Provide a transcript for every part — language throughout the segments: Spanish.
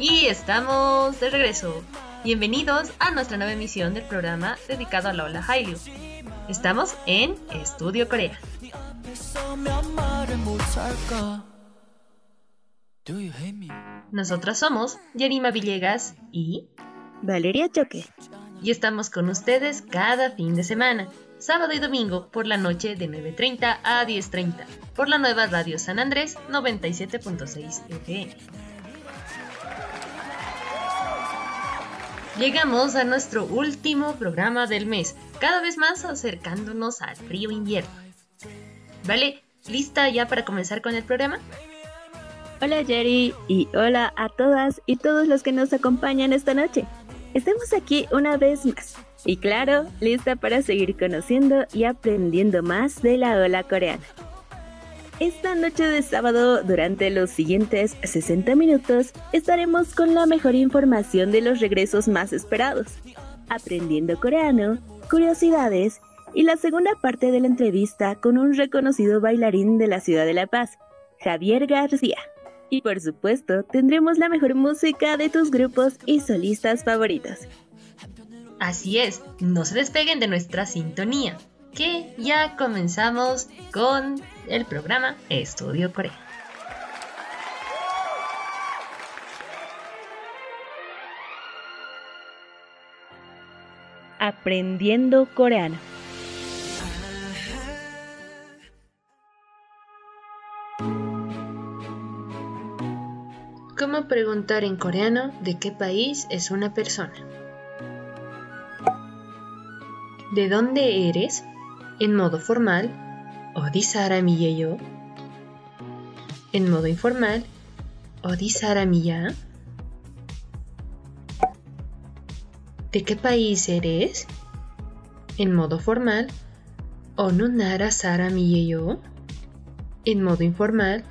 Y estamos de regreso. Bienvenidos a nuestra nueva emisión del programa dedicado a la Ola Hailu. Estamos en Estudio Corea. Nosotras somos Yarima Villegas y Valeria Choque. Y estamos con ustedes cada fin de semana, sábado y domingo por la noche de 9.30 a 10.30, por la nueva radio San Andrés 97.6 FM. Llegamos a nuestro último programa del mes, cada vez más acercándonos al frío invierno. ¿Vale? ¿Lista ya para comenzar con el programa? Hola Jerry y hola a todas y todos los que nos acompañan esta noche. Estamos aquí una vez más y claro, lista para seguir conociendo y aprendiendo más de la ola coreana. Esta noche de sábado, durante los siguientes 60 minutos, estaremos con la mejor información de los regresos más esperados, aprendiendo coreano, curiosidades y la segunda parte de la entrevista con un reconocido bailarín de la ciudad de La Paz, Javier García. Y por supuesto, tendremos la mejor música de tus grupos y solistas favoritos. Así es, no se despeguen de nuestra sintonía, que ya comenzamos con el programa Estudio Corea. Aprendiendo coreano. ¿Cómo preguntar en coreano de qué país es una persona? ¿De dónde eres? En modo formal, Odisa Aramilla En modo informal, Odisa Aramilla. ¿De qué país eres? En modo formal, Onunara Saramilla En modo informal,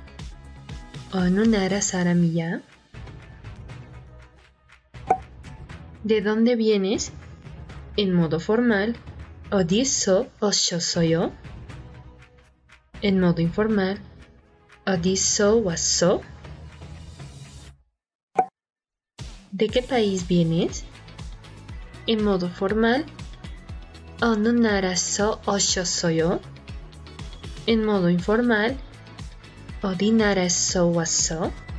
Onunara Saramilla. ¿De dónde vienes? En modo formal, Odisho pues yo En modo informal, Odisho waso. ¿De qué país vienes? En modo formal, Ononaraso pues yo En modo informal, Odinaraso waso. Pues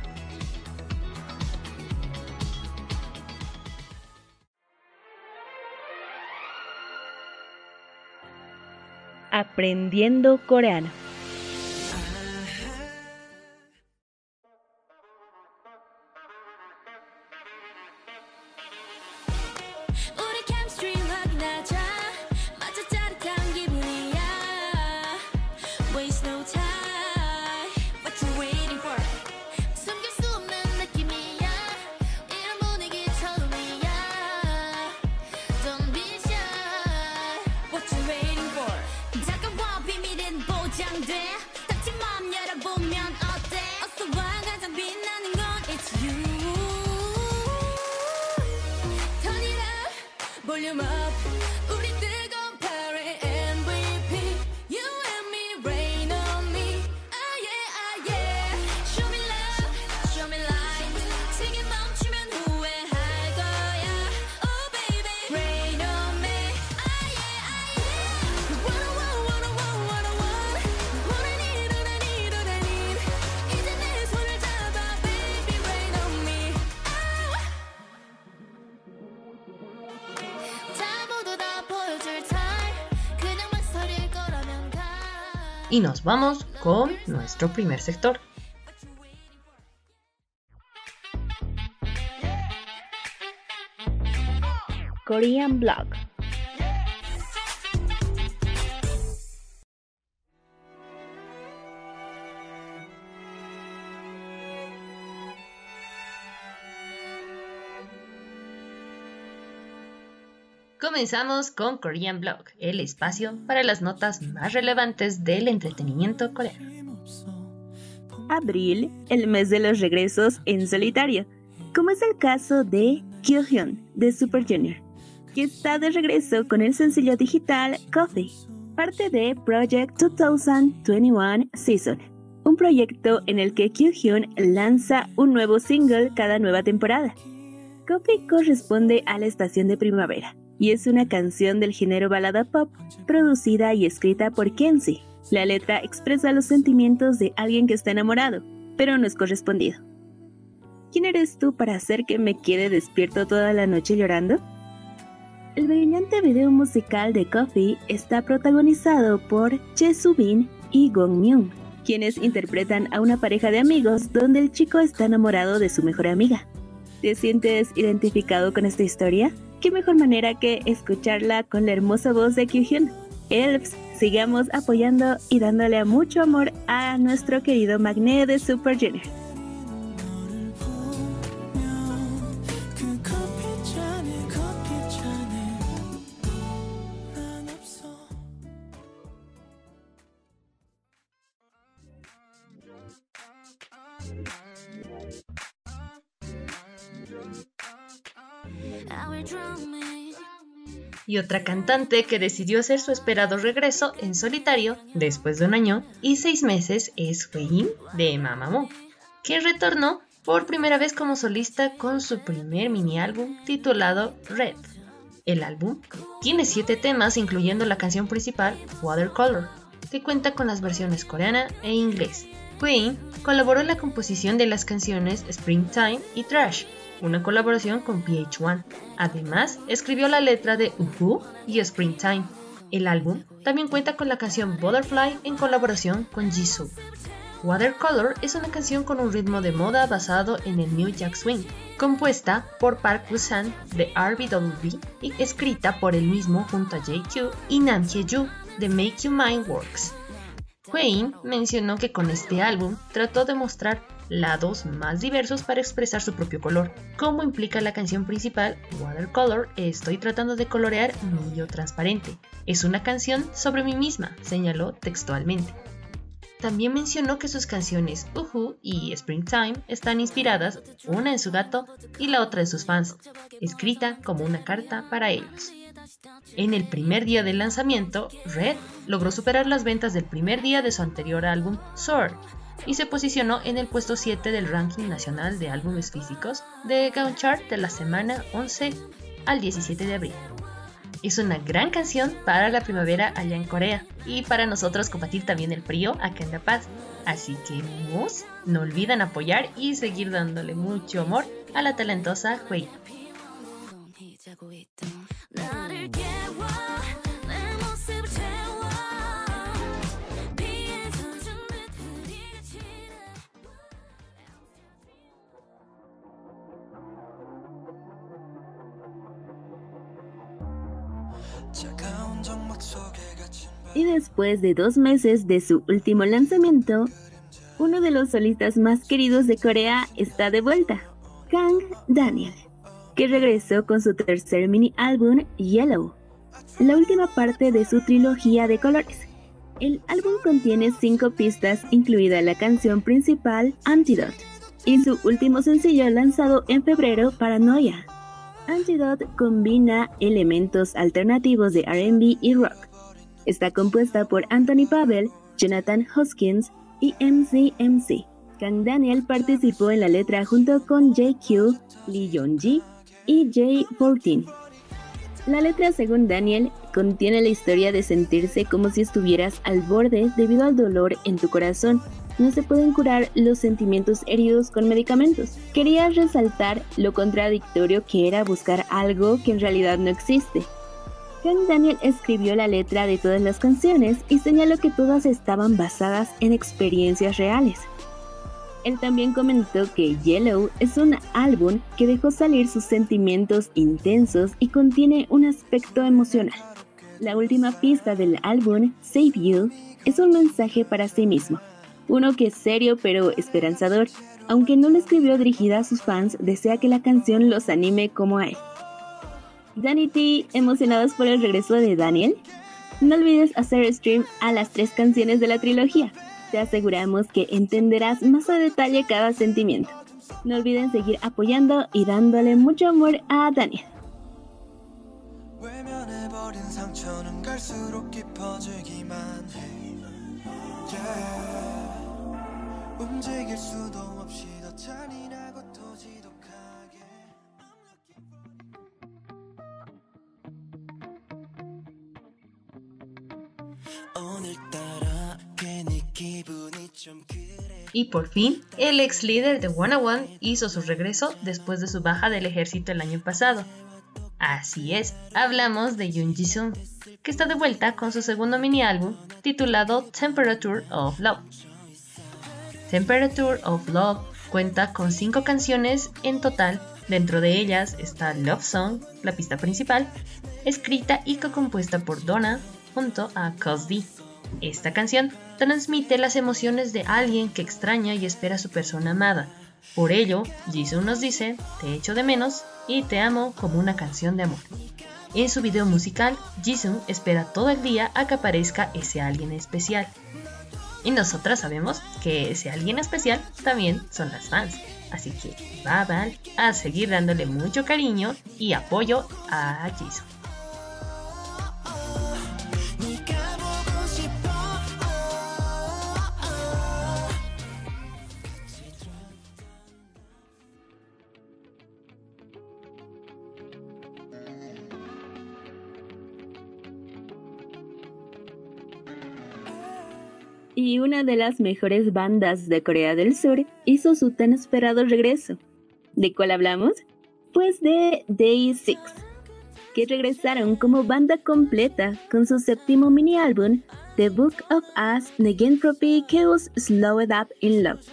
Aprendiendo coreano. 볼륨 업. 우리 뜨거 Y nos vamos con nuestro primer sector. Korean Blog. Comenzamos con Korean Blog, el espacio para las notas más relevantes del entretenimiento coreano. Abril, el mes de los regresos en solitario, como es el caso de Kyuhyun de Super Junior, que está de regreso con el sencillo digital Coffee, parte de Project 2021 Season, un proyecto en el que Kyuhyun lanza un nuevo single cada nueva temporada. Coffee corresponde a la estación de primavera y es una canción del género balada pop producida y escrita por Kenzie. La letra expresa los sentimientos de alguien que está enamorado, pero no es correspondido. ¿Quién eres tú para hacer que me quede despierto toda la noche llorando? El brillante video musical de Coffee está protagonizado por Che Subin y Gong Myung, quienes interpretan a una pareja de amigos donde el chico está enamorado de su mejor amiga. ¿Te sientes identificado con esta historia? ¿Qué mejor manera que escucharla con la hermosa voz de Kyuhyun? Elves, sigamos apoyando y dándole mucho amor a nuestro querido Magné de Super Junior. Y otra cantante que decidió hacer su esperado regreso en solitario después de un año y seis meses es Huein de Mamamoo, que retornó por primera vez como solista con su primer mini álbum titulado Red. El álbum tiene siete temas incluyendo la canción principal Watercolor, que cuenta con las versiones coreana e inglés. Huein colaboró en la composición de las canciones Springtime y Trash, una colaboración con PH1. Además, escribió la letra de Uhu y Springtime. El álbum también cuenta con la canción Butterfly en colaboración con Jisoo. Watercolor es una canción con un ritmo de moda basado en el New Jack Swing, compuesta por Park Woo-san de RBWB y escrita por él mismo junto a JQ y Nam Hye-ju de Make You Mine Works. Huein mencionó que con este álbum trató de mostrar lados más diversos para expresar su propio color. Como implica la canción principal, Watercolor, estoy tratando de colorear mi yo transparente. Es una canción sobre mí misma, señaló textualmente. También mencionó que sus canciones Uhu y Springtime están inspiradas, una en su gato y la otra en sus fans, escrita como una carta para ellos. En el primer día del lanzamiento, Red logró superar las ventas del primer día de su anterior álbum, Sword, y se posicionó en el puesto 7 del ranking nacional de álbumes físicos de Gaon Chart de la semana 11 al 17 de abril. Es una gran canción para la primavera allá en Corea y para nosotros combatir también el frío acá en La Paz. Así que, mus, no olviden apoyar y seguir dándole mucho amor a la talentosa Hui. Y después de dos meses de su último lanzamiento, uno de los solistas más queridos de Corea está de vuelta, Kang Daniel, que regresó con su tercer mini álbum Yellow, la última parte de su trilogía de colores. El álbum contiene cinco pistas, incluida la canción principal Antidote, y su último sencillo lanzado en febrero, Paranoia. Antidote combina elementos alternativos de RB y rock. Está compuesta por Anthony Pavel, Jonathan Hoskins y MCMC. Kang Daniel participó en la letra junto con JQ, Lee Yong-ji y J14. La letra, según Daniel, contiene la historia de sentirse como si estuvieras al borde debido al dolor en tu corazón. No se pueden curar los sentimientos heridos con medicamentos. Quería resaltar lo contradictorio que era buscar algo que en realidad no existe. Kang Daniel escribió la letra de todas las canciones y señaló que todas estaban basadas en experiencias reales. Él también comentó que Yellow es un álbum que dejó salir sus sentimientos intensos y contiene un aspecto emocional. La última pista del álbum, Save You, es un mensaje para sí mismo, uno que es serio pero esperanzador. Aunque no lo escribió dirigida a sus fans, desea que la canción los anime como a él. Danny T, emocionados por el regreso de Daniel? No olvides hacer stream a las tres canciones de la trilogía te aseguramos que entenderás más a detalle cada sentimiento. No olviden seguir apoyando y dándole mucho amor a Daniel. 움직일 수도 없이 더 잔인하고 더 지독하게 오늘따라 괜히 기분이 좀 그래 Y por fin, el ex líder de One One hizo su regreso después de su baja del ejército el año pasado. Así es, hablamos de Yoon Ji-sung, que está de vuelta con su segundo mini álbum titulado Temperature of Love. Temperature of Love cuenta con cinco canciones en total, dentro de ellas está Love Song, la pista principal, escrita y co-compuesta por Donna junto a Cos D. Esta canción transmite las emociones de alguien que extraña y espera a su persona amada. Por ello, Jisoo nos dice, te echo de menos y te amo como una canción de amor. En su video musical, Jisoo espera todo el día a que aparezca ese alguien especial. Y nosotras sabemos que ese alguien especial también son las fans. Así que va Val a seguir dándole mucho cariño y apoyo a Jisoo. Y una de las mejores bandas de Corea del Sur hizo su tan esperado regreso. ¿De cuál hablamos? Pues de Day 6, que regresaron como banda completa con su séptimo mini álbum, The Book of Us Negentropy Chaos Slowed Up in Love.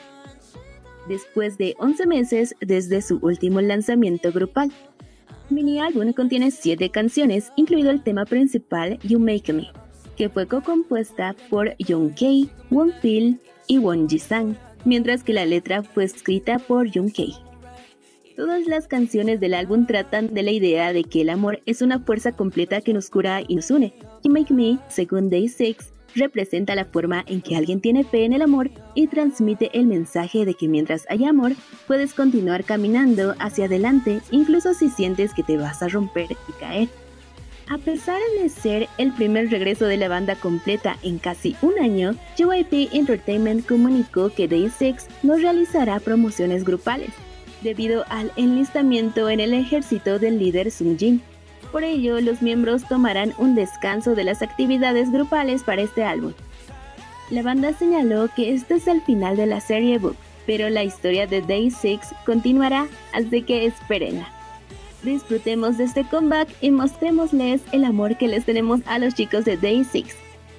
Después de 11 meses desde su último lanzamiento grupal. Mini álbum contiene 7 canciones, incluido el tema principal You Make Me, que fue co-compuesta por Young Kei, Won Pil y Won Ji-sang, mientras que la letra fue escrita por Young Kei. Todas las canciones del álbum tratan de la idea de que el amor es una fuerza completa que nos cura y nos une. You Make Me, según Day 6, representa la forma en que alguien tiene fe en el amor y transmite el mensaje de que mientras hay amor, puedes continuar caminando hacia adelante incluso si sientes que te vas a romper y caer. A pesar de ser el primer regreso de la banda completa en casi un año, JYP Entertainment comunicó que Day 6 no realizará promociones grupales, debido al enlistamiento en el ejército del líder Sung Jin. Por ello, los miembros tomarán un descanso de las actividades grupales para este álbum. La banda señaló que este es el final de la serie Book, pero la historia de Day 6 continuará, así que espérenla. Disfrutemos de este comeback y mostrémosles el amor que les tenemos a los chicos de Day 6.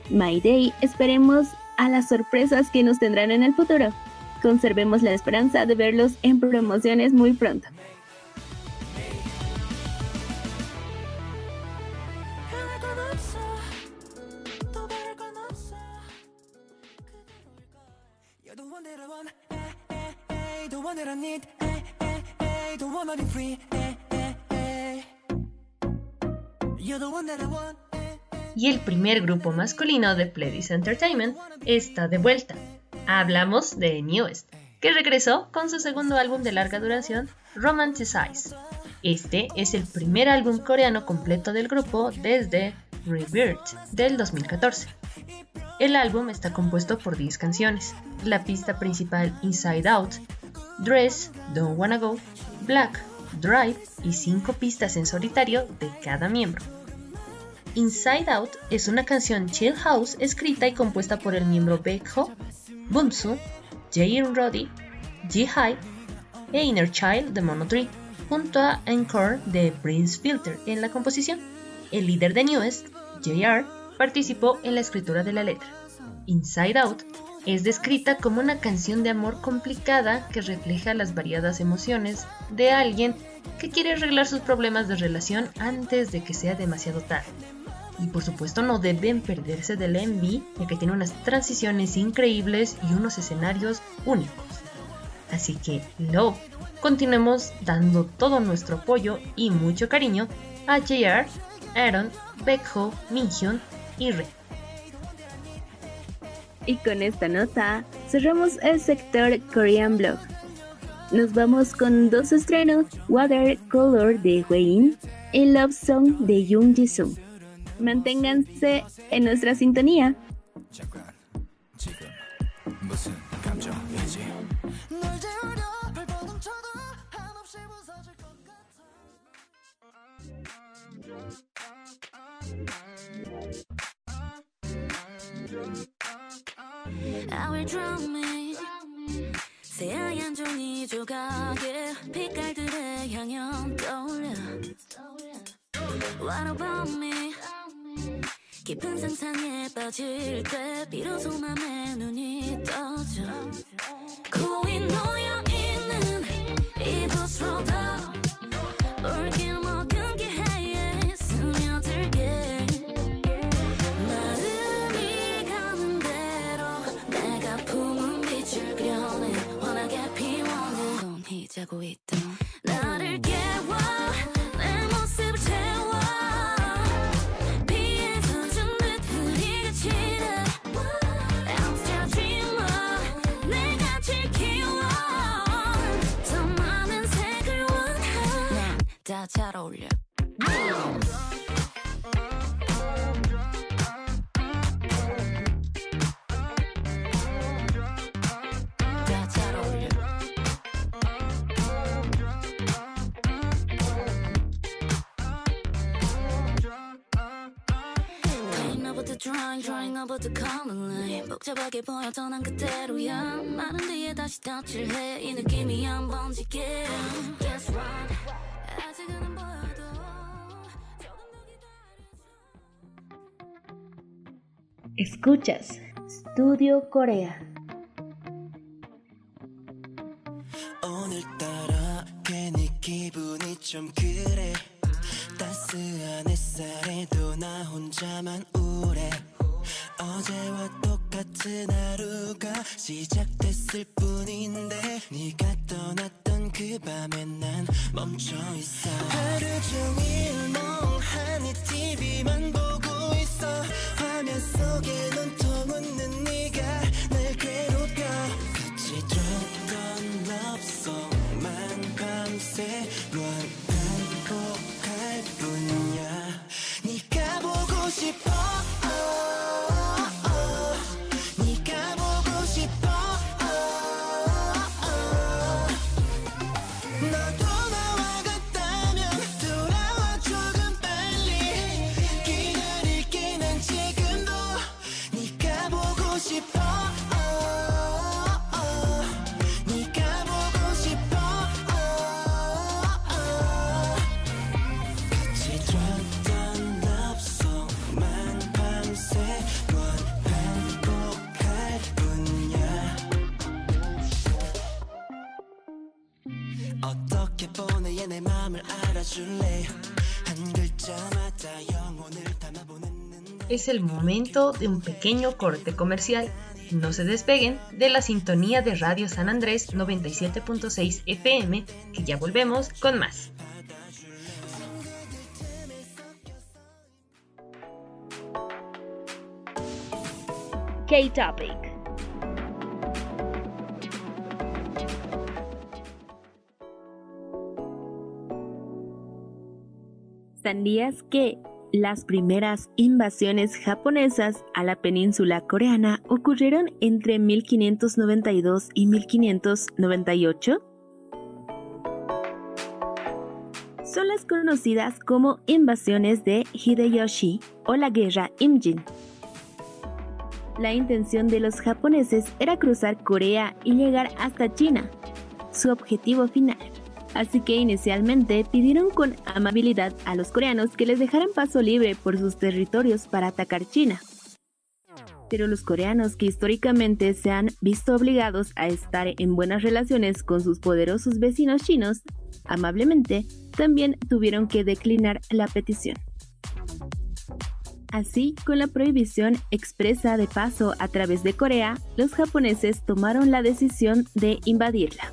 My Day, esperemos a las sorpresas que nos tendrán en el futuro. Conservemos la esperanza de verlos en promociones muy pronto y el primer grupo masculino de Pledis Entertainment está de vuelta. Hablamos de Newest, que regresó con su segundo álbum de larga duración, Romanticize. Este es el primer álbum coreano completo del grupo desde Rebirth del 2014. El álbum está compuesto por 10 canciones. La pista principal Inside Out, Dress, Don't Wanna Go, Black, Drive y 5 pistas en solitario de cada miembro. Inside Out es una canción chill house escrita y compuesta por el miembro Baekho, Bumsu, Jae Roddy, Ji-High e Inner Child de Mono 3, junto a Encore de Prince Filter en la composición. El líder de Newest, JR, participó en la escritura de la letra. Inside Out es descrita como una canción de amor complicada que refleja las variadas emociones de alguien que quiere arreglar sus problemas de relación antes de que sea demasiado tarde. Y por supuesto no deben perderse del envy, ya que tiene unas transiciones increíbles y unos escenarios únicos. Así que, Love, continuemos dando todo nuestro apoyo y mucho cariño a JR, Aaron, Baekho, Minhyun y Rey. Y con esta nota cerramos el sector Korean Blog. Nos vamos con dos estrenos, Watercolor de Wayne y Love Song de Jung Jisoo. Manténganse en nuestra sintonía. Drown me 새하얀 종이 조각에 빛깔들의 향연 떠올려. What about me? 깊은 상상에 빠질 때 비로소 맘에 눈이 떠져. 고이 놓여있는 이곳으로 더 자고 있던 나를 깨워 내 모습을 채워. 피해서 준듯 흐리게 치는 I'm still a dreamer 내가 제일 키워 더 많은 색을 원해 난다 잘 어울려 drawing, drawing over the common line 복잡하게 보여도 난 그대로야 마른 뒤에 다시 덧칠해 이 느낌이 한 번 지게 Guess what 아직은 안 보여도 조금 더 기다려줘 Escuchas Studio Corea. 오늘따라 괜히 기분이 좀 그래 따스한 햇살에도 나 혼자만 우울해. 어제와 똑같은 하루가 시작됐을 뿐인데 네가 떠났던 그 밤에 난 멈춰있어. 하루 종일 멍하니 TV만 보고 있어. 화면 속에 눈통 웃는 네가 날 괴롭혀. 같이 들었던 럽송만 밤새 넌 起跑 어떻게 보내야 내 맘을 알아줄래 한 글자마다 영혼을 담아보는 Es el momento de un pequeño corte comercial. No se despeguen de la sintonía de Radio San Andrés 97.6 FM, que ya volvemos con más. K-Topic. ¿Sabías que las primeras invasiones japonesas a la península coreana ocurrieron entre 1592 y 1598? Son las conocidas como invasiones de Hideyoshi o la guerra Imjin. La intención de los japoneses era cruzar Corea y llegar hasta China, su objetivo final. Así que inicialmente pidieron con amabilidad a los coreanos que les dejaran paso libre por sus territorios para atacar China. Pero los coreanos que históricamente se han visto obligados a estar en buenas relaciones con sus poderosos vecinos chinos, amablemente también tuvieron que declinar la petición. Así, con la prohibición expresa de paso a través de Corea, los japoneses tomaron la decisión de invadirla.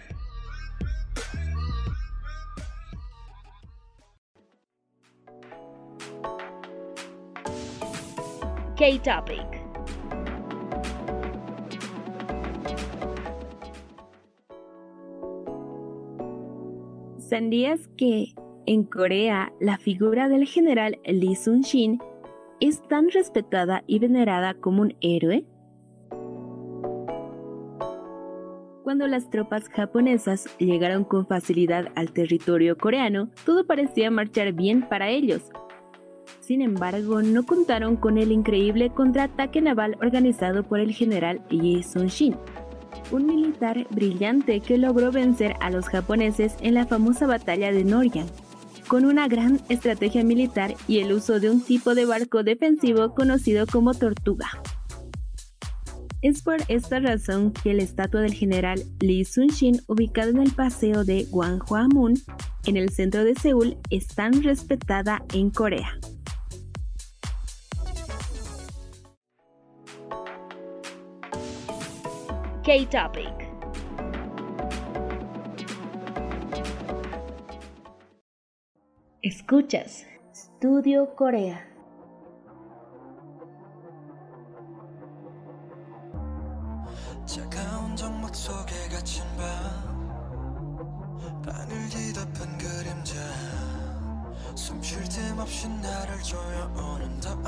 K-Topic. ¿Sabías que en Corea la figura del general Lee Sun-shin es tan respetada y venerada como un héroe? Cuando las tropas japonesas llegaron con facilidad al territorio coreano, todo parecía marchar bien para ellos. Sin embargo, no contaron con el increíble contraataque naval organizado por el general Lee Sun-shin, un militar brillante que logró vencer a los japoneses en la famosa batalla de Noryang, con una gran estrategia militar y el uso de un tipo de barco defensivo conocido como tortuga. Es por esta razón que la estatua del general Lee Sun-shin, ubicada en el paseo de Gwanghwamun, en el centro de Seúl, es tan respetada en Corea. K-Topic. Escuchas Studio Corea. 차가운 정막 속에 갇힌 밤 방을 뒤덮은 그림자 숨쉴 틈 없이 나를 조여오는 더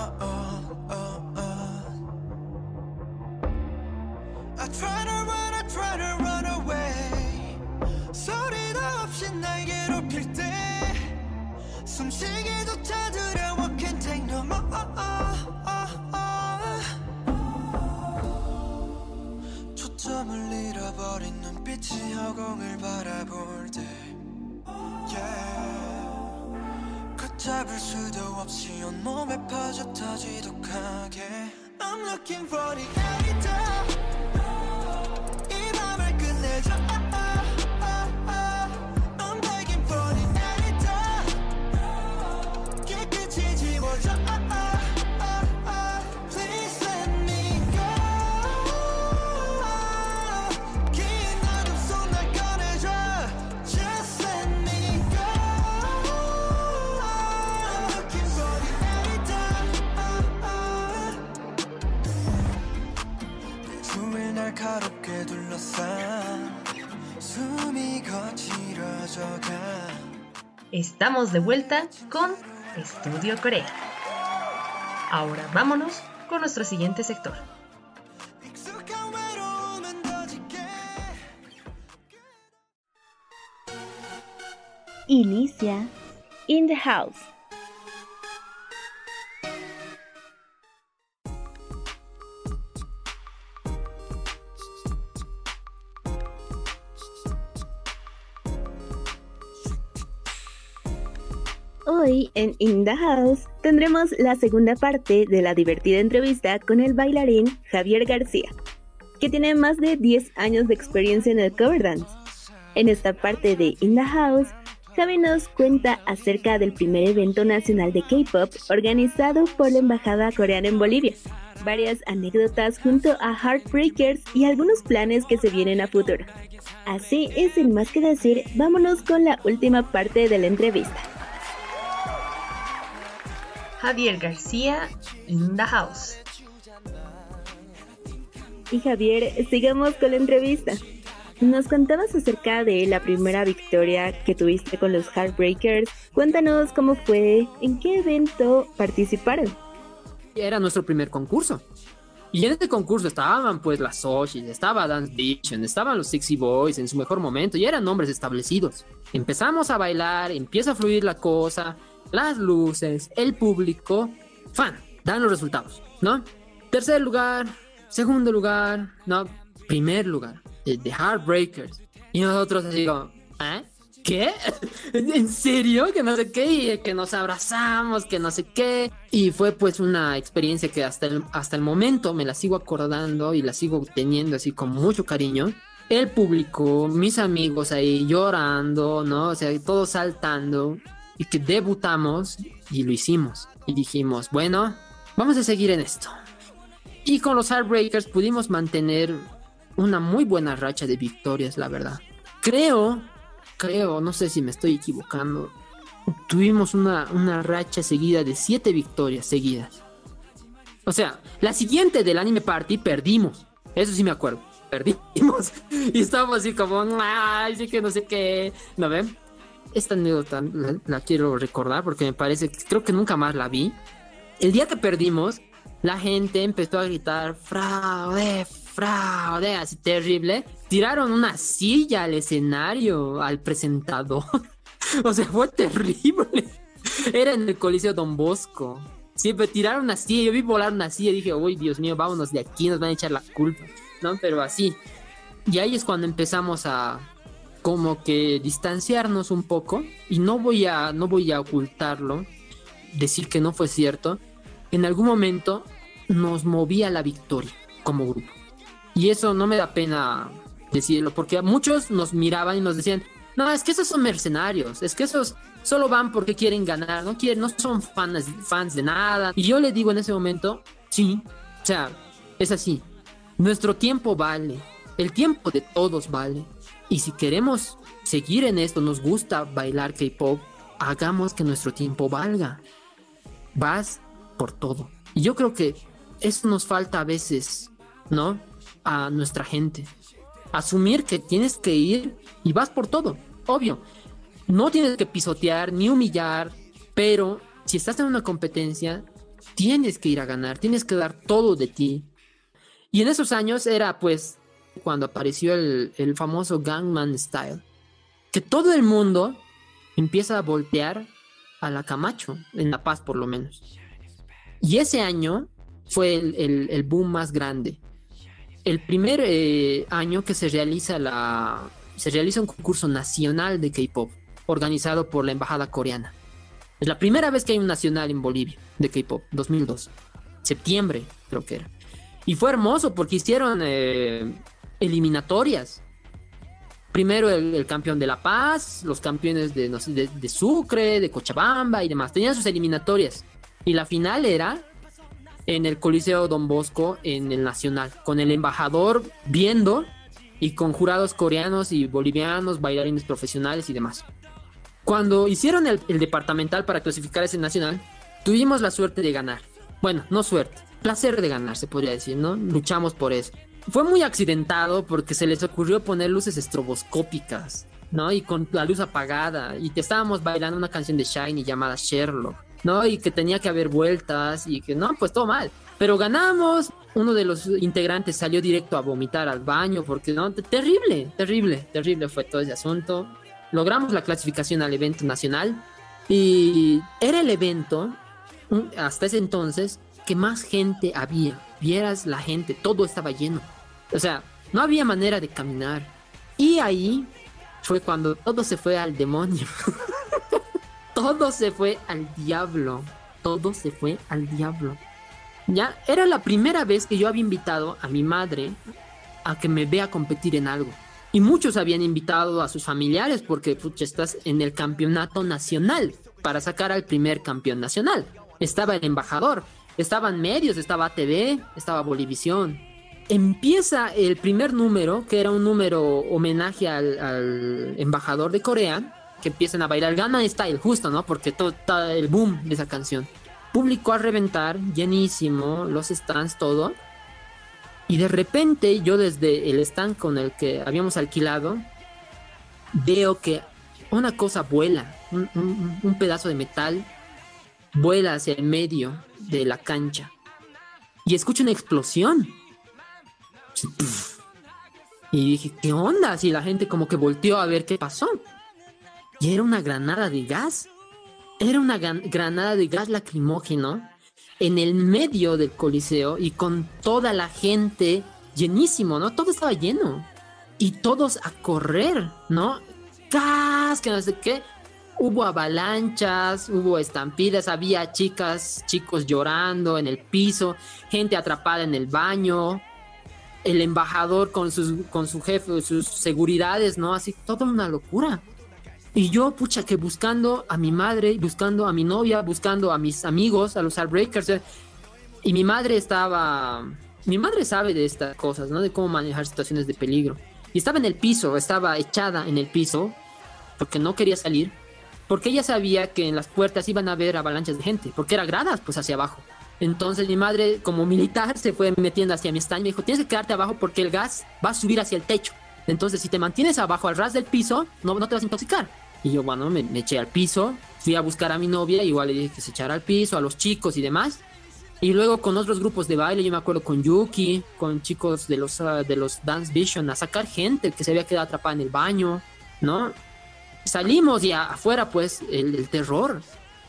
숨쉬기조차 두려워 Can't take no more. 초점을 잃어버린 눈빛이 허공을 바라볼 때 yeah. 걷잡을 수도 없이 온몸에 퍼져 터지독하게. I'm looking for the antidote Estamos de vuelta con Estudio Corea. Ahora vámonos con nuestro siguiente sector. Inicia In the House. Hoy en In the House tendremos la segunda parte de la divertida entrevista con el bailarín Javier García, que tiene más de 10 años de experiencia en el cover dance. En esta parte de In the House, Javi nos cuenta acerca del primer evento nacional de K-pop organizado por la Embajada Coreana en Bolivia, varias anécdotas junto a Heartbreakers y algunos planes que se vienen a futuro. Así y sin más que decir, vámonos con la última parte de la entrevista. Javier García in the house. Y Javier, sigamos con la entrevista. Nos contabas acerca de la primera victoria que tuviste con los Heartbreakers. Cuéntanos cómo fue, en qué evento participaron. Era nuestro primer concurso. Y en este concurso estaban pues las Soshis, estaba Dance Vision, estaban los Sexy Boys en su mejor momento, y eran nombres establecidos. Empezamos a bailar, empieza a fluir la cosa, las luces, el público, fan, dan los resultados, ¿no? Tercer lugar, segundo lugar, no, primer lugar, de The Heartbreakers. Y nosotros así ¿eh? ¿Qué? ¿En serio? Que no sé qué, y que nos abrazamos, que no sé qué. Y fue pues una experiencia que hasta el, hasta el momento me la sigo acordando y la sigo teniendo así con mucho cariño. El público, mis amigos ahí llorando, ¿no? O sea, todos saltando. Que debutamos y lo hicimos. Y dijimos, bueno, vamos a seguir en esto. Y con los Heartbreakers pudimos mantener una muy buena racha de victorias, la verdad. Creo, creo, no sé si me estoy equivocando. Tuvimos una, una racha seguida de siete victorias seguidas. O sea, la siguiente del anime party perdimos. Eso sí me acuerdo. Perdimos. Y estábamos así como, ay, sí que no sé qué. ¿No ven? Esta anécdota la, la quiero recordar porque me parece, creo que nunca más la vi. El día que perdimos, la gente empezó a gritar fraude, fraude, así terrible. Tiraron una silla al escenario, al presentador. o sea, fue terrible. Era en el Coliseo Don Bosco. Siempre tiraron una silla, yo vi volar una silla y dije, uy, Dios mío, vámonos de aquí, nos van a echar la culpa. ¿No? Pero así. Y ahí es cuando empezamos a como que distanciarnos un poco. Y no voy a, no voy a ocultarlo, decir que no fue cierto. En algún momento nos movía la victoria como grupo. Y eso no me da pena decirlo, porque muchos nos miraban y nos decían, no, es que esos son mercenarios, es que esos solo van porque quieren ganar, no quieren, no son fans, fans de nada. Y yo le digo en ese momento, sí, o sea, es así. Nuestro tiempo vale, el tiempo de todos vale. Y si queremos seguir en esto, nos gusta bailar K-pop, hagamos que nuestro tiempo valga. Vas por todo. Y yo creo que eso nos falta a veces, ¿no? A nuestra gente. Asumir que tienes que ir y vas por todo. Obvio. No tienes que pisotear ni humillar, pero si estás en una competencia, tienes que ir a ganar, tienes que dar todo de ti. Y en esos años era pues cuando apareció el, el famoso Gangman Style, que todo el mundo empieza a voltear a la Camacho, en La Paz por lo menos. Y ese año fue el, el- boom más grande. El primer eh, año que se realiza, la, se realiza un concurso nacional de K-pop, organizado por la Embajada Coreana. Es la primera vez que hay un nacional en Bolivia de K-pop, 2002. Septiembre, creo que era. Y fue hermoso porque hicieron eh, eliminatorias. Primero el, el campeón de La Paz, los campeones de, no sé, de, Sucre, de Cochabamba y demás. Tenían sus eliminatorias. Y la final era en el Coliseo Don Bosco, en el Nacional, con el embajador viendo y con jurados coreanos y bolivianos, bailarines profesionales y demás. Cuando hicieron el, el departamental para clasificar ese nacional, tuvimos la suerte de ganar. Bueno, no suerte, placer de ganar, se podría decir, ¿no? Luchamos por eso. Fue muy accidentado porque se les ocurrió poner luces estroboscópicas, ¿no? Y con la luz apagada. Y que estábamos bailando una canción de Shiny llamada Sherlock, ¿no? Y que tenía que haber vueltas y que no, pues todo mal. Pero ganamos. Uno de los integrantes salió directo a vomitar al baño porque no, Te- terrible, terrible, terrible fue todo ese asunto. Logramos la clasificación al evento nacional y era el evento mm, hasta ese entonces que más gente había. Vieras la gente, todo estaba lleno. O sea, no había manera de caminar. Y ahí fue cuando todo se fue al demonio. todo se fue al diablo. Todo se fue al diablo. Ya era la primera vez que yo había invitado a mi madre a que me vea competir en algo. Y muchos habían invitado a sus familiares porque pucha, estás en el campeonato nacional para sacar al primer campeón nacional. Estaba el embajador, estaban medios, estaba TV, estaba Bolivisión. Empieza el primer número, que era un número homenaje al, embajador de Corea, que empiezan a bailar Gangnam Style, justo, ¿no? Porque todo está el boom de esa canción. Público a reventar, llenísimo, los stands, todo. Y de repente yo desde el stand con el que habíamos alquilado, veo que una cosa vuela, un pedazo de metal vuela hacia el medio de la cancha. Y escucho una explosión. Y dije, ¿qué onda? Si la gente como que volteó a ver qué pasó. Y era una granada de gas. Era una granada de gas lacrimógeno en el medio del coliseo y con toda la gente llenísimo, ¿no? Todo estaba lleno. Y todos a correr, ¿no? ¡Gas! Que no sé qué. Hubo avalanchas, hubo estampidas, había chicas, chicos llorando en el piso, gente atrapada en el baño, el embajador con sus con su jefe, sus seguridades, ¿no? Así, toda una locura. Y yo, pucha, que buscando a mi madre, buscando a mi novia, buscando a mis amigos, a los Heartbreakers. eh, Y mi madre estaba. Mi madre sabe de estas cosas, ¿no? De cómo manejar situaciones de peligro. Y estaba en el piso, estaba echada en el piso, porque no quería salir. Porque ella sabía que en las puertas iban a haber avalanchas de gente, porque era gradas, pues hacia abajo. Entonces mi madre, como militar, se fue metiendo hacia mi stand y me dijo: Tienes que quedarte abajo porque el gas va a subir hacia el techo. Entonces, si te mantienes abajo al ras del piso, no, no te vas a intoxicar. Y yo, bueno, me, eché al piso, fui a buscar a mi novia, igual le dije que se echara al piso, a los chicos y demás. Y luego con otros grupos de baile, yo me acuerdo con Yuki, con chicos de los, ah, de los Dance Vision, a sacar gente que se había quedado atrapada en el baño, ¿no? Salimos y afuera, pues, el, terror,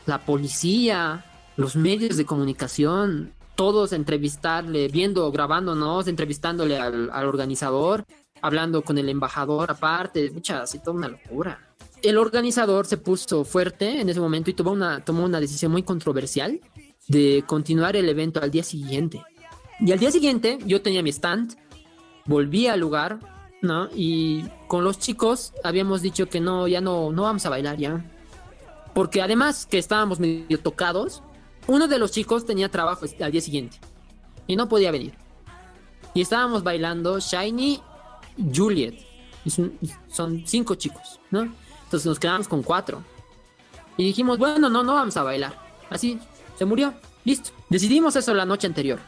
la policía, los medios de comunicación, todos entrevistarle, viendo, grabándonos, entrevistándole al, al organizador, hablando con el embajador aparte, mucha, así toda una locura. El organizador se puso fuerte en ese momento y tomó una, tomó una decisión muy controversial de continuar el evento al día siguiente. Y al día siguiente yo tenía mi stand, volví al lugar, ¿no? Y con los chicos habíamos dicho que no, ya no, no vamos a bailar ya. Porque además que estábamos medio tocados, uno de los chicos tenía trabajo al día siguiente y no podía venir. Y estábamos bailando Shiny Juliet. Son cinco chicos, ¿no? Entonces nos quedamos con cuatro. Y dijimos, bueno, no, no vamos a bailar. Así, se murió. Listo. Decidimos eso la noche anterior.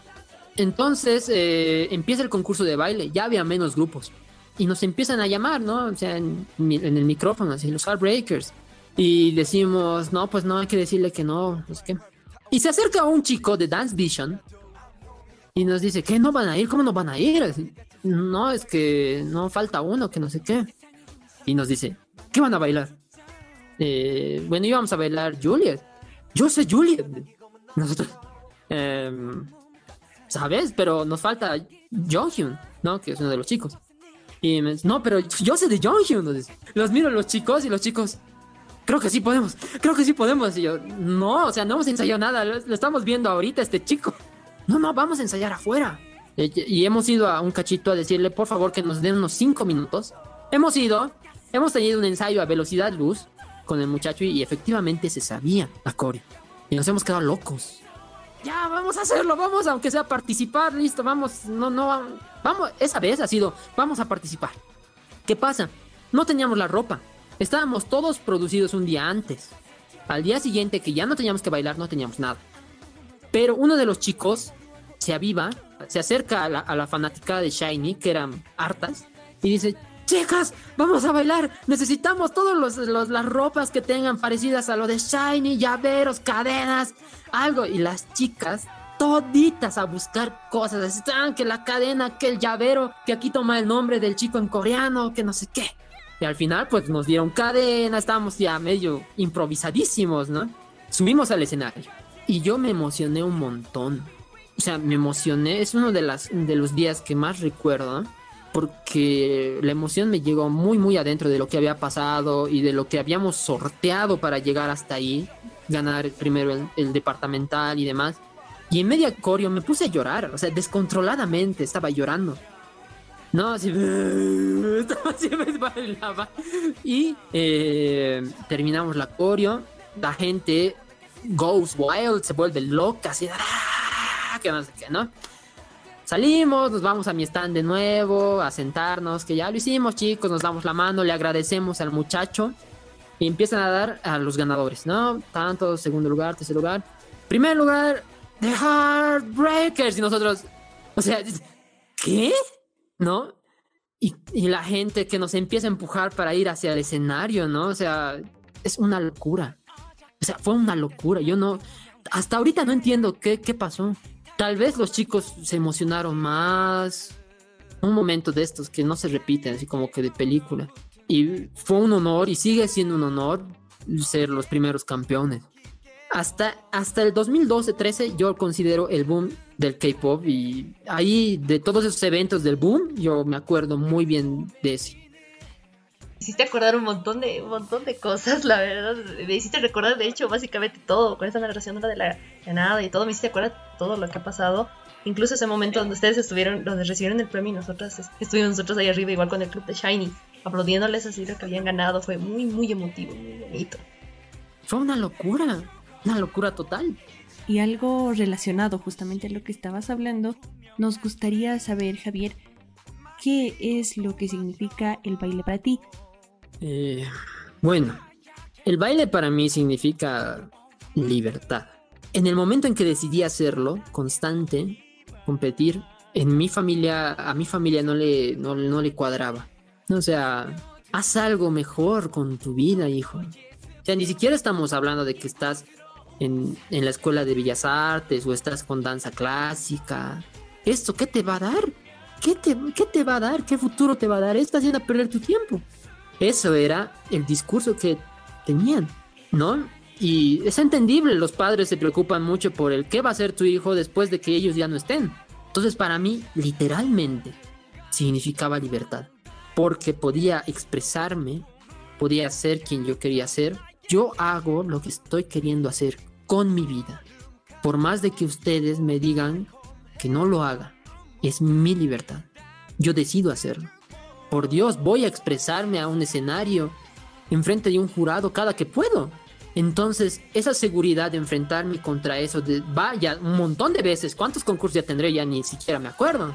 Entonces eh, empieza el concurso de baile. Ya había menos grupos. Y nos empiezan a llamar, ¿no? O sea, en, en el micrófono, así, los Heartbreakers. Y decimos, no, pues no, hay que decirle que no, no sé qué. Y se acerca un chico de Dance Vision y nos dice, ¿qué? ¿No van a ir? ¿Cómo no van a ir? Así, no, es que no falta uno, que no sé qué. Y nos dice, ¿qué van a bailar? Eh, bueno, íbamos a bailar Juliet. Yo sé Juliet. Nosotros, em, ¿sabes? Pero nos falta Jonghyun, ¿no? Que es uno de los chicos. No, pero yo sé de nos dice. Los miro los chicos y los chicos, creo que sí podemos, creo que sí podemos. Y yo, no, o sea, no hemos ensayado nada, lo, estamos viendo ahorita este chico. No, no, vamos a ensayar afuera. Y, y hemos ido a un cachito a decirle, por favor, que nos den unos cinco minutos. Hemos ido, hemos tenido un ensayo a velocidad luz con el muchacho y, y efectivamente se sabía la coreo. Y nos hemos quedado locos. Ya, vamos a hacerlo, vamos, aunque sea participar, listo, vamos, no, no, vamos, esa vez ha sido, vamos a participar. ¿Qué pasa? No teníamos la ropa. Estábamos todos producidos un día antes. Al día siguiente, que ya no teníamos que bailar, no teníamos nada. Pero uno de los chicos se aviva, se acerca a la, a la fanaticada de Shiny, que eran hartas, y dice, chicas, vamos a bailar, necesitamos todas las ropas que tengan parecidas a lo de Shiny, llaveros, cadenas, algo. Y las chicas, toditas a buscar cosas, están que la cadena, que el llavero, que aquí toma el nombre del chico en coreano, que no sé qué. Y al final, pues nos dieron cadena, estábamos ya medio improvisadísimos, ¿no? Subimos al escenario y yo me emocioné un montón. O sea, me emocioné, es uno de, las, de los días que más recuerdo, porque la emoción me llegó muy, muy adentro de lo que había pasado y de lo que habíamos sorteado para llegar hasta ahí, ganar primero el, el departamental y demás. Y en media coreo me puse a llorar, o sea, descontroladamente estaba llorando. No, así. Y eh, terminamos la coreo, la gente goes wild, se vuelve loca, así, ¡ah! que no sé qué, ¿no? Salimos, nos vamos a mi stand de nuevo, a sentarnos, que ya lo hicimos, chicos, nos damos la mano, le agradecemos al muchacho y empiezan a dar a los ganadores, ¿no? Tanto, segundo lugar, tercer lugar. Primer lugar, The Heartbreakers. Y nosotros, o sea, ¿qué? ¿No? Y, y la gente que nos empieza a empujar para ir hacia el escenario, ¿no? O sea, es una locura. O sea, fue una locura. Yo no, hasta ahorita no entiendo qué, qué pasó. Tal vez los chicos se emocionaron más. Un momento de estos que no se repiten, así como que de película. Y fue un honor y sigue siendo un honor ser los primeros campeones. Hasta, hasta el 2012-13 yo considero el boom del K-pop y ahí de todos esos eventos del boom yo me acuerdo muy bien de ese. Me hiciste acordar un montón de un montón de cosas, la verdad. Me hiciste recordar, de hecho, básicamente todo, con esta narración de la ganada y todo, me hiciste acordar todo lo que ha pasado. Incluso ese momento donde ustedes estuvieron, donde recibieron el premio y nosotras es- estuvimos nosotros ahí arriba, igual con el club de Shiny, aplaudiéndoles así lo que habían ganado. Fue muy, muy emotivo, muy bonito. Fue una locura, una locura total. Y algo relacionado justamente a lo que estabas hablando, nos gustaría saber, Javier, qué es lo que significa el baile para ti. Eh, bueno, el baile para mí significa libertad. En el momento en que decidí hacerlo, constante, competir, en mi familia, a mi familia no le, no, no le cuadraba. O sea, haz algo mejor con tu vida, hijo. O sea, ni siquiera estamos hablando de que estás en, en la escuela de bellas artes o estás con danza clásica. ¿Esto qué te va a dar? ¿Qué te, qué te va a dar? ¿Qué futuro te va a dar? Estás haciendo a perder tu tiempo. Eso era el discurso que tenían, ¿no? Y es entendible, los padres se preocupan mucho por el qué va a ser tu hijo después de que ellos ya no estén. Entonces para mí, literalmente, significaba libertad, porque podía expresarme, podía ser quien yo quería ser. Yo hago lo que estoy queriendo hacer con mi vida. Por más de que ustedes me digan que no lo haga, es mi libertad. Yo decido hacerlo. Por Dios, voy a expresarme a un escenario enfrente de un jurado cada que puedo. Entonces, esa seguridad de enfrentarme contra eso, de, vaya, un montón de veces, ¿cuántos concursos ya tendré? Ya ni siquiera me acuerdo.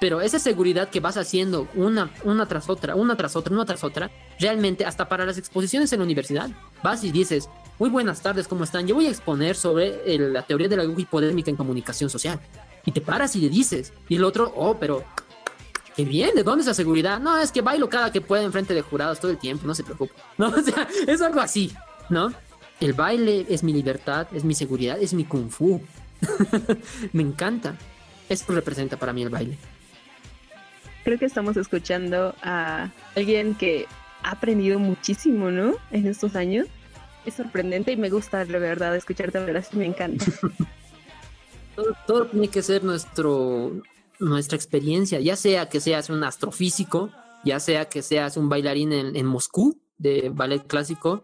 Pero esa seguridad que vas haciendo una, una tras otra, una tras otra, una tras otra, realmente hasta para las exposiciones en la universidad, vas y dices, muy buenas tardes, ¿cómo están? Yo voy a exponer sobre el- la teoría de la hipodérmica en comunicación social. Y te paras y le dices, y el otro, oh, pero Qué bien, ¿de dónde esa seguridad? No, es que bailo cada que pueda enfrente de jurados todo el tiempo, no se preocupe. No, o sea, es algo así, ¿no? El baile es mi libertad, es mi seguridad, es mi kung fu. Me encanta. Eso representa para mí el baile. Creo que estamos escuchando a alguien que ha aprendido muchísimo, ¿no? En estos años. Es sorprendente y me gusta, de verdad, escucharte hablar así, me encanta. Todo, todo tiene que ser nuestro, nuestra experiencia, ya sea que seas un astrofísico, ya sea que seas un bailarín en, en Moscú de ballet clásico,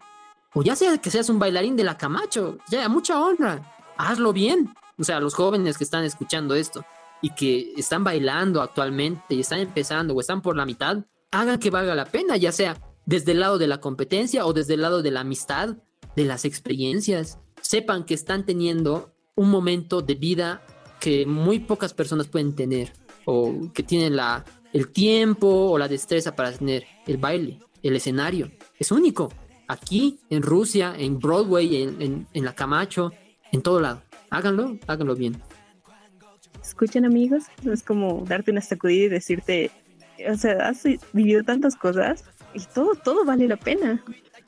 o ya sea que seas un bailarín de la Camacho, ya, mucha honra, hazlo bien. O sea, los jóvenes que están escuchando esto y que están bailando actualmente y están empezando o están por la mitad, hagan que valga la pena, ya sea desde el lado de la competencia o desde el lado de la amistad, de las experiencias. Sepan que están teniendo un momento de vida que muy pocas personas pueden tener o que tienen la, el tiempo o la destreza para tener el baile, el escenario. Es único. Aquí, en Rusia, en Broadway, en, en, la Camacho, en todo lado. Háganlo, háganlo bien. Escuchen, amigos, es como darte una sacudida y decirte, o sea, has vivido tantas cosas y todo, todo vale la pena.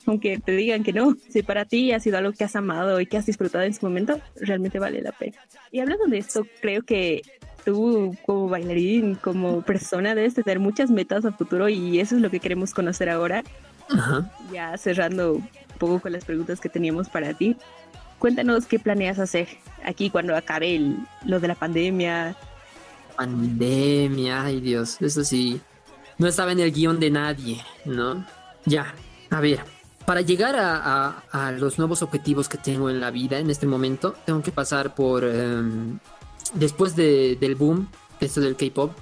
Aunque te digan que no, si para ti ha sido algo que has amado y que has disfrutado en su momento, realmente vale la pena. Y hablando de esto, creo que tú como bailarín, como persona, debes tener muchas metas a futuro y eso es lo que queremos conocer ahora. Ajá. Ya cerrando un poco con las preguntas que teníamos para ti. Cuéntanos qué planeas hacer aquí cuando acabe el- lo de la pandemia, Pandemia, ay Dios, eso sí. no estaba en el guion de nadie, ¿no? Ya, a ver, para llegar a, los nuevos objetivos que tengo en la vida en este momento, tengo que pasar por, em, después de- del boom, esto del K-Pop,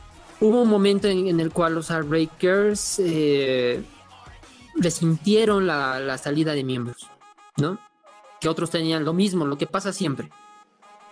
hubo un momento en, en el cual los Heartbreakers eh, resintieron la, la salida de miembros, ¿no? Que otros tenían lo mismo, lo que pasa siempre.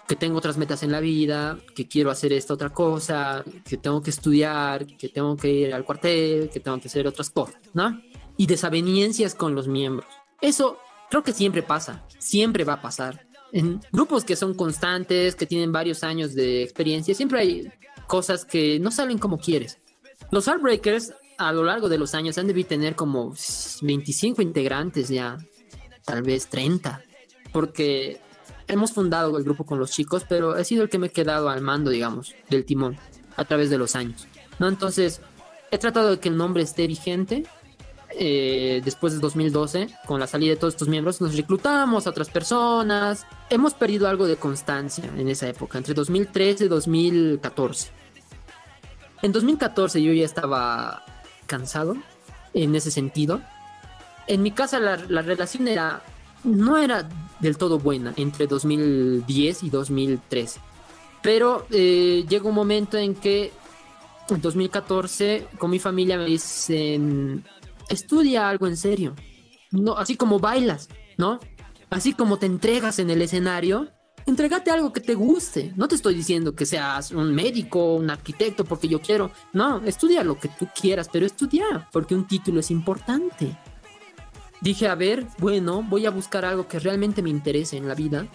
Que tengo otras metas en la vida, que quiero hacer esta otra cosa, que tengo que estudiar, que tengo que ir al cuartel, que tengo que hacer otras cosas, ¿no? Y desavenencias con los miembros. Eso creo que siempre pasa, siempre va a pasar. En grupos que son constantes, que tienen varios años de experiencia, siempre hay cosas que no salen como quieres. Los Heartbreakers a lo largo de los años han debido tener como 25 integrantes ya, tal vez 30, porque hemos fundado el grupo con los chicos, pero he sido el que me he quedado al mando, digamos, del timón a través de los años. ¿no? Entonces, he tratado de que el nombre esté vigente. Eh, después del 2012, con la salida de todos estos miembros, nos reclutamos a otras personas. Hemos perdido algo de constancia en esa época, entre 2013 y 2014. En 2014 yo ya estaba cansado en ese sentido. En mi casa la, la relación era no era del todo buena entre 2010 y 2013. Pero eh, llega un momento en que en 2014 con mi familia me dicen, estudia algo en serio. No, así como bailas, ¿no? Así como te entregas en el escenario, Entrégate algo que te guste. No te estoy diciendo que seas un médico, un arquitecto, porque yo quiero. No, estudia lo que tú quieras, pero estudia, porque un título es importante. Dije, a ver, bueno, voy a buscar algo que realmente me interese en la vida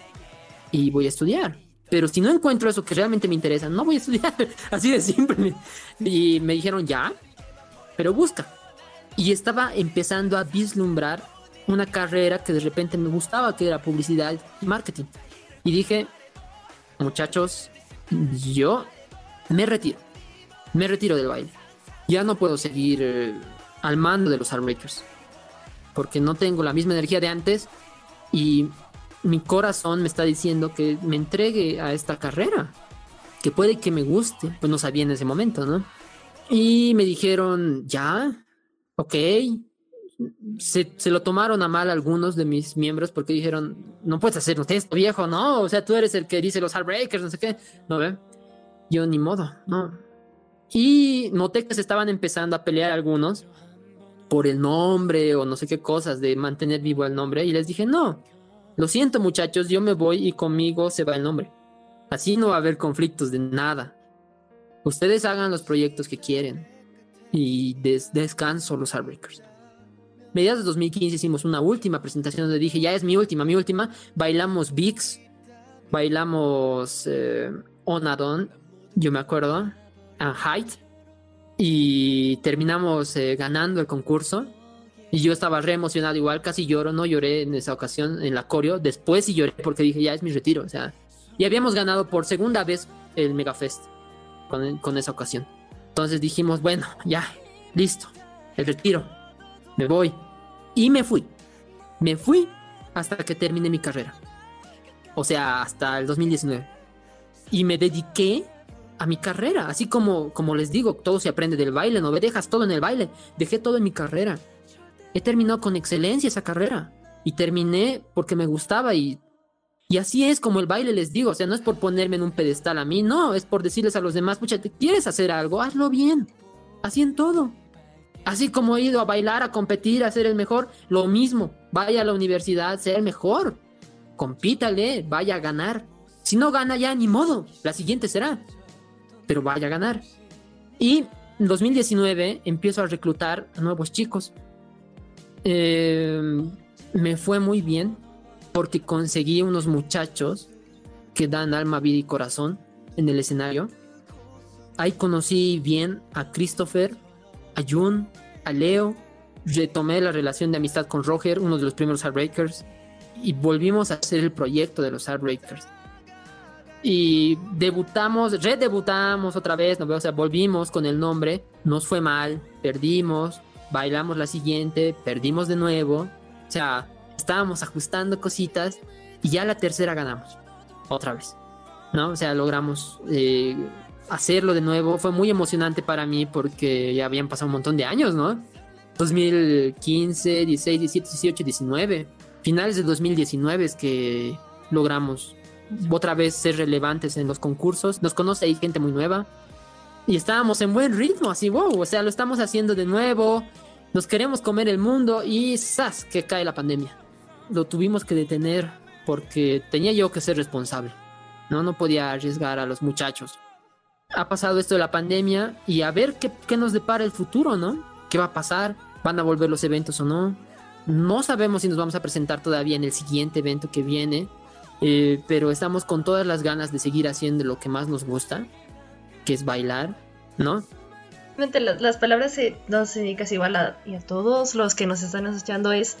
y voy a estudiar. Pero si no encuentro eso que realmente me interesa, no voy a estudiar. Así de simple. Y me dijeron, ya, pero busca. Y estaba empezando a vislumbrar una carrera que de repente me gustaba, que era publicidad y marketing. Y dije, muchachos, yo me retiro. Me retiro del baile. Ya no puedo seguir eh, al mando de los Heartbreakers. Porque no tengo la misma energía de antes. Y mi corazón me está diciendo que me entregue a esta carrera. Que puede que me guste. Pues no sabía en ese momento, ¿no? Y me dijeron, ya, ok. Se, se lo tomaron a mal algunos de mis miembros porque dijeron, no puedes hacer esto, viejo, no. O sea, tú eres el que dice los Heartbreakers, no sé qué. No ve. Yo ni modo, no. Y noté que se estaban empezando a pelear algunos por el nombre o no sé qué cosas de mantener vivo el nombre. Y les dije, no, lo siento muchachos, yo me voy y conmigo se va el nombre. Así no va a haber conflictos de nada. Ustedes hagan los proyectos que quieren. Y des descanso los Heartbreakers. Mediados de 2015 hicimos una última presentación donde dije, ya es mi última, mi última. Bailamos Vix, bailamos eh, Onadon, yo me acuerdo, and Height. Y terminamos eh, ganando el concurso. Y yo estaba re emocionado, igual casi lloro, no lloré en esa ocasión en la coreo. Después sí lloré porque dije, ya es mi retiro. O sea, y habíamos ganado por segunda vez el Megafest con, con esa ocasión. Entonces dijimos, bueno, ya, listo, el retiro, me voy. Y me fui. Me fui hasta que terminé mi carrera. O sea, hasta el 2019. Y me dediqué a mi carrera. Así como, como les digo, todo se aprende del baile, no dejas todo en el baile. Dejé todo en mi carrera. He terminado con excelencia esa carrera. Y terminé porque me gustaba y y así es como el baile les digo, o sea, no es por ponerme en un pedestal a mí, no, es por decirles a los demás, pucha, ¿te quieres hacer algo? Hazlo bien. Así en todo. Así como he ido a bailar, a competir, a ser el mejor, lo mismo. Vaya a la universidad, sea el mejor. Compítale, vaya a ganar. Si no gana ya, ni modo. La siguiente será. Pero vaya a ganar. Y en 2019 empiezo a reclutar a nuevos chicos. Eh, me fue muy bien porque conseguí unos muchachos que dan alma, vida y corazón en el escenario. Ahí conocí bien a Christopher, a Jun, a Leo. Retomé la relación de amistad con Roger, uno de los primeros Heartbreakers. Y volvimos a hacer el proyecto de los Heartbreakers. Y debutamos, redebutamos otra vez, ¿no? o sea, volvimos con el nombre. Nos fue mal, perdimos, bailamos la siguiente, perdimos de nuevo. O sea, estábamos ajustando cositas y ya la tercera ganamos. Otra vez. ¿No? O sea, logramos eh, hacerlo de nuevo. Fue muy emocionante para mí porque ya habían pasado un montón de años, ¿no? 2015, 16, 17, 18, 19. Finales de 2019 es que logramos otra vez ser relevantes en los concursos. Nos conoce ahí gente muy nueva. Y estábamos en buen ritmo, así, wow, o sea, lo estamos haciendo de nuevo. Nos queremos comer el mundo y ¡zas! que cae la pandemia. Lo tuvimos que detener porque tenía yo que ser responsable. No, no podía arriesgar a los muchachos. Ha pasado esto de la pandemia y a ver qué, qué nos depara el futuro, ¿no? ¿Qué va a pasar? ¿Van a volver los eventos o no? No sabemos si nos vamos a presentar todavía en el siguiente evento que viene, eh, pero estamos con todas las ganas de seguir haciendo lo que más nos gusta, que es bailar, ¿no? Las palabras nos indican igual a, y a todos los que nos están escuchando es,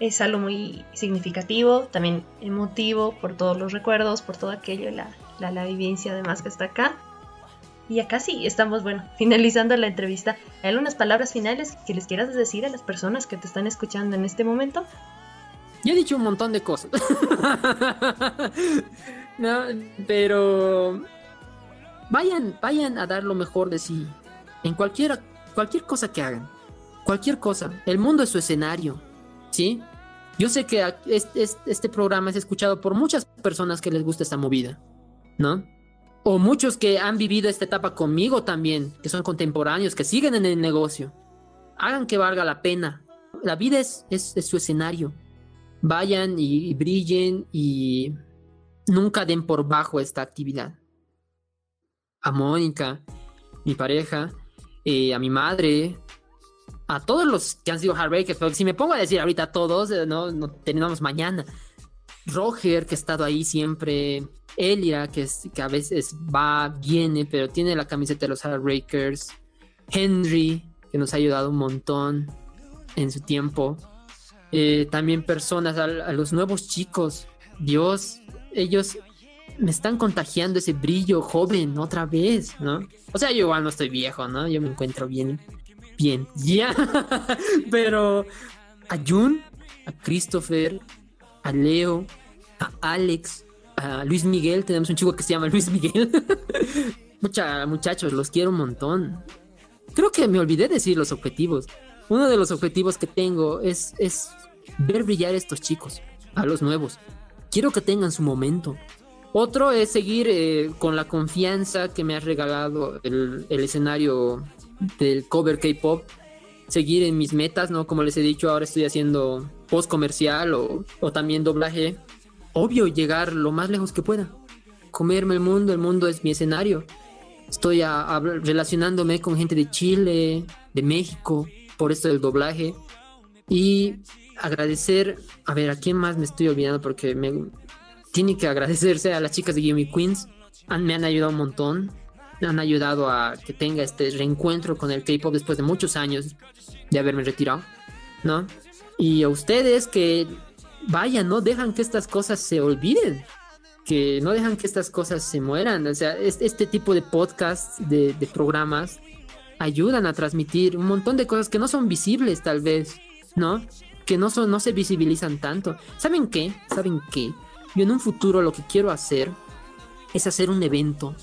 es algo muy significativo, también emotivo por todos los recuerdos, por todo aquello, la, la, la vivencia además que está acá. Y acá sí, estamos, bueno, finalizando la entrevista. ¿Hay algunas palabras finales que les quieras decir a las personas que te están escuchando en este momento? Yo he dicho un montón de cosas. no, pero vayan, vayan a dar lo mejor de sí. En cualquier, cualquier cosa que hagan. Cualquier cosa. El mundo es su escenario. ¿Sí? Yo sé que este programa es escuchado por muchas personas que les gusta esta movida. ¿No? O muchos que han vivido esta etapa conmigo también, que son contemporáneos, que siguen en el negocio. Hagan que valga la pena. La vida es, es, su escenario vayan y, y brillen y nunca den por bajo esta actividad. A Mónica, mi pareja, eh, a mi madre, a todos los que han sido Heartbreakers, porque si me pongo a decir ahorita a todos, eh, no, no mañana. Roger, que ha estado ahí siempre. Elia, que, es, que a veces va, viene, pero tiene la camiseta de los Heartbreakers. Henry, que nos ha ayudado un montón en su tiempo. Eh, también personas, a, a los nuevos chicos. Dios, ellos me están contagiando ese brillo joven otra vez, ¿no? O sea, yo igual no estoy viejo, ¿no? Yo me encuentro bien, bien, ya. Pero a Jun, a Christopher, a Leo, a Alex, a Luis Miguel, tenemos un chico que se llama Luis Miguel. Mucha, muchachos, los quiero un montón. Creo que me olvidé decir los objetivos. Uno de los objetivos que tengo es, es ver brillar a estos chicos, a los nuevos. Quiero que tengan su momento. Otro es seguir eh, con la confianza que me ha regalado el, el escenario del cover K-pop. Seguir en mis metas, ¿no? Como les he dicho, ahora estoy haciendo post comercial o, o también doblaje. Obvio, llegar lo más lejos que pueda. Comerme el mundo, el mundo es mi escenario. Estoy relacionándome con gente de Chile, de México, por esto del doblaje. Y agradecer, a ver, ¿a quién más me estoy olvidando? Porque me tiene que agradecerse a las chicas de Gimme Queens. Han- me han ayudado un montón. Han ayudado a que tenga este reencuentro con el K-pop después de muchos años de haberme retirado, ¿no? Y a ustedes que vayan, no dejan que estas cosas se olviden que no dejan que estas cosas se mueran. O sea, es- este tipo de podcasts, de, de programas, ayudan a transmitir un montón de cosas que no son visibles tal vez, ¿no? Que no, son, no se visibilizan tanto. ¿Saben qué? ¿Saben qué? Yo en un futuro lo que quiero hacer es hacer un evento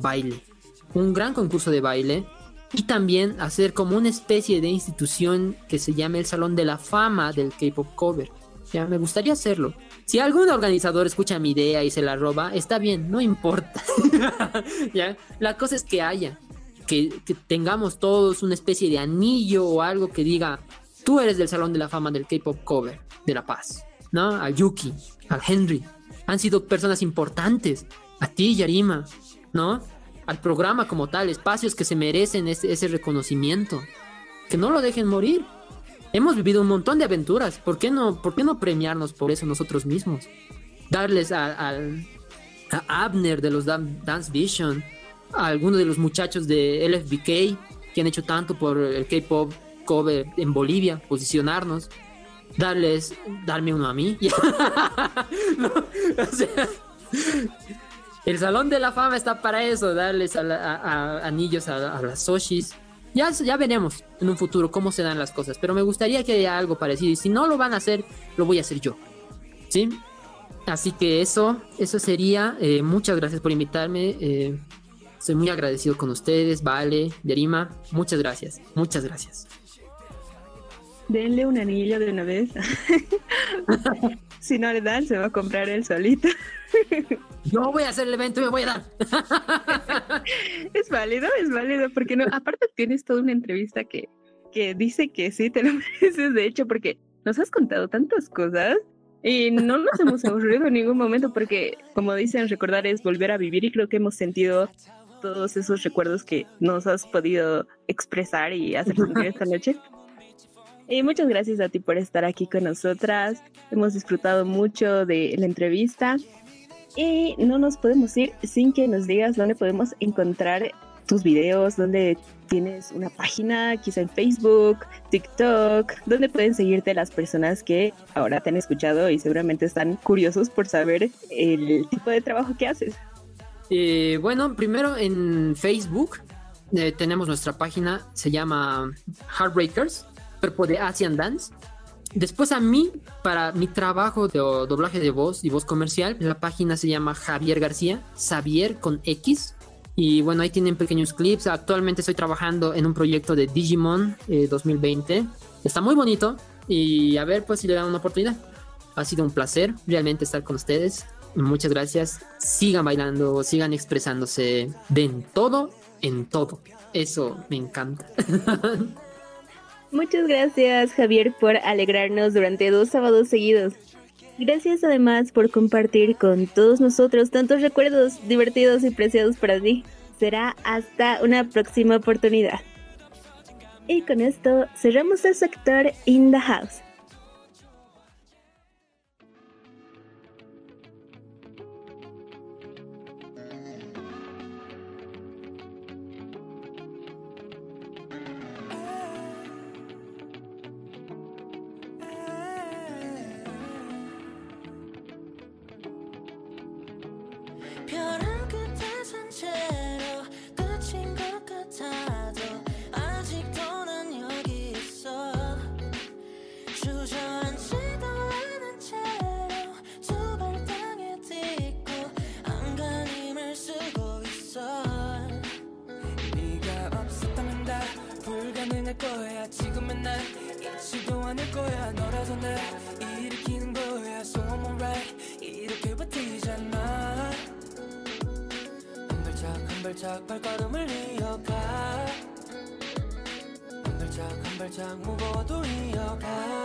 baile, un gran concurso de baile y también hacer como una especie de institución que se llame el Salón de la Fama del K-Pop Cover. Ya, me gustaría hacerlo. Si algún organizador escucha mi idea y se la roba, está bien, no importa. ¿Ya? La cosa es que haya, que, que tengamos todos una especie de anillo o algo que diga, tú eres del Salón de la Fama del K-Pop Cover de La Paz, ¿no? A Yuki, a Henry, han sido personas importantes, a ti, Yarima, ¿no? Al programa como tal, espacios que se merecen ese, reconocimiento, que no lo dejen morir. Hemos vivido un montón de aventuras. ¿Por qué no, por qué no premiarnos por eso nosotros mismos? Darles a, Abner de los Dan- Dance Vision, a algunos de los muchachos de LFBK que han hecho tanto por el K-pop cover en Bolivia, posicionarnos. Darles, darme uno a mí. O sea, el Salón de la Fama está para eso, darles a la- a- a- anillos a, a las Soshis. Ya, ya veremos en un futuro cómo se dan las cosas, pero me gustaría que haya algo parecido. Y si no lo van a hacer, lo voy a hacer yo. ¿Sí? Así que eso, eso sería. Eh, muchas gracias por invitarme. Eh, Estoy muy agradecido con ustedes, Vale, Derima. Muchas gracias, muchas gracias. Denle un anillo de una vez. si no le dan, se va a comprar él solito. Yo voy a hacer el evento y me voy a dar. es válido, es válido, porque no, aparte tienes toda una entrevista que, que dice que sí te lo mereces, de hecho, porque nos has contado tantas cosas y no nos hemos aburrido en ningún momento, porque como dicen, recordar es volver a vivir y creo que hemos sentido todos esos recuerdos que nos has podido expresar y hacer sentir esta noche. Y muchas gracias a ti por estar aquí con nosotras. Hemos disfrutado mucho de la entrevista. Y no nos podemos ir sin que nos digas dónde podemos encontrar tus videos, dónde tienes una página, quizá en Facebook, TikTok, dónde pueden seguirte las personas que ahora te han escuchado y seguramente están curiosos por saber el tipo de trabajo que haces. Eh, bueno, primero en Facebook eh, tenemos nuestra página, se llama Heartbreakers, cuerpo de Asian Dance. Después a mí, para mi trabajo de doblaje de voz y voz comercial, la página se llama Javier García, Xavier con X. Y bueno, ahí tienen pequeños clips. Actualmente estoy trabajando en un proyecto de Digimon eh, 2020. Está muy bonito y a ver pues si le dan una oportunidad. Ha sido un placer realmente estar con ustedes. Muchas gracias. Sigan bailando, sigan expresándose. Den todo en todo. Eso me encanta. Muchas gracias Javier por alegrarnos durante dos sábados seguidos. Gracias además por compartir con todos nosotros tantos recuerdos divertidos y preciados para ti. Será hasta una próxima oportunidad. Y con esto cerramos el sector In the House. 불가능할 거야. 지금의 난 잊지도 않을 거야. 너라서 날 일으키는 거야. So I'm alright. 이렇게 버티잖아. 한 발짝 한 발짝 발걸음을 이어가. 한 발짝 한 발짝 무거워도 이어가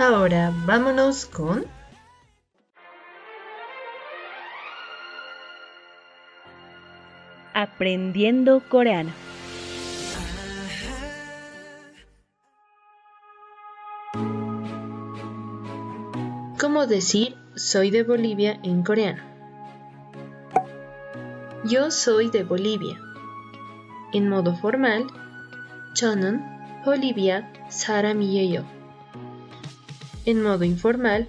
Ahora vámonos con Aprendiendo coreano. cómo decir soy de Bolivia en coreano. Yo soy de Bolivia. En modo formal, 저는 Bolivia 사람이에요. En modo informal,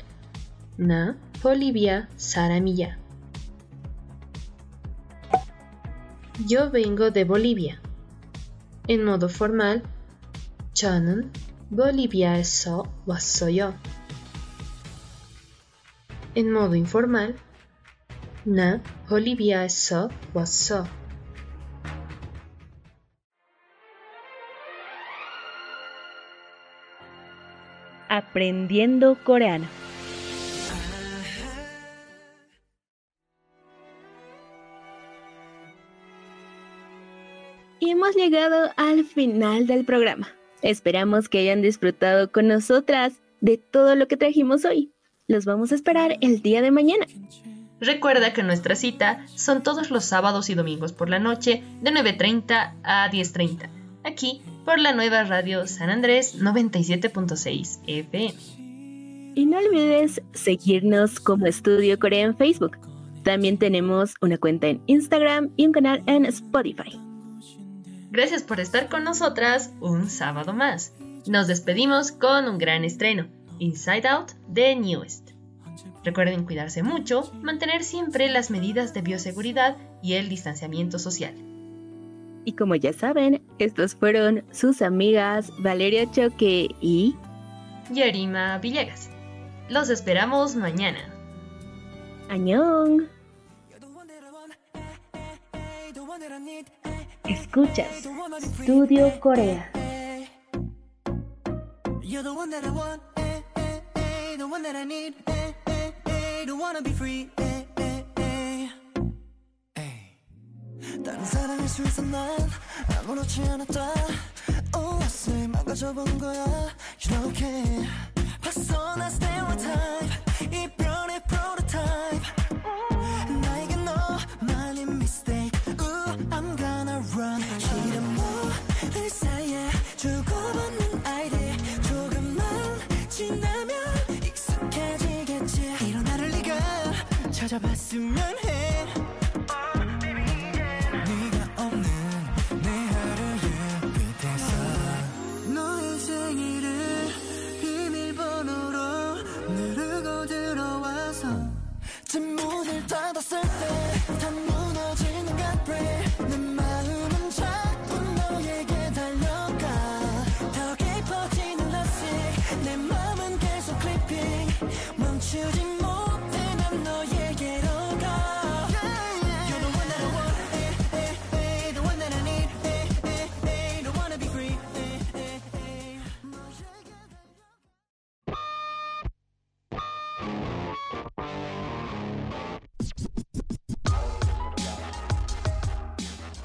나 Bolivia 사람이야. Yo vengo de Bolivia. En modo formal, 저는 볼리비아에서 왔어요. En modo informal, 나 볼리비아에서 왔어. Aprendiendo coreano. Y hemos llegado al final del programa. Esperamos que hayan disfrutado con nosotras de todo lo que trajimos hoy. Los vamos a esperar el día de mañana. Recuerda que nuestra cita son todos los sábados y domingos por la noche de 9.30 a 10.30, aquí por la nueva radio San Andrés 97.6 FM. Y no olvides seguirnos como Estudio Corea en Facebook. También tenemos una cuenta en Instagram y un canal en Spotify. Gracias por estar con nosotras un sábado más. Nos despedimos con un gran estreno, Inside Out de Newest. Recuerden cuidarse mucho, mantener siempre las medidas de bioseguridad y el distanciamiento social. Y como ya saben, estos fueron sus amigas Valeria Choque y Yarima Villegas. Los esperamos mañana. Añón. Escuchas Studio Corea. You're the one that I want, eh, eh, eh, the one that I need, eh, eh, eh, don't wanna be free, eh, eh, 다른 사람일 수 있어 난 아무렇지 않았다. 옷을 망가져본 거야. You okay 벗어나 stereotype 이별의 prototype. 나에게 너만의 mistake. Ooh, I'm gonna run. 싫은 모들 사이에 주고받는 아이들 조금만 지나면 익숙해지겠지. 이런 나를 네가 찾아봤으면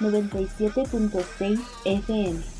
97.6 FM.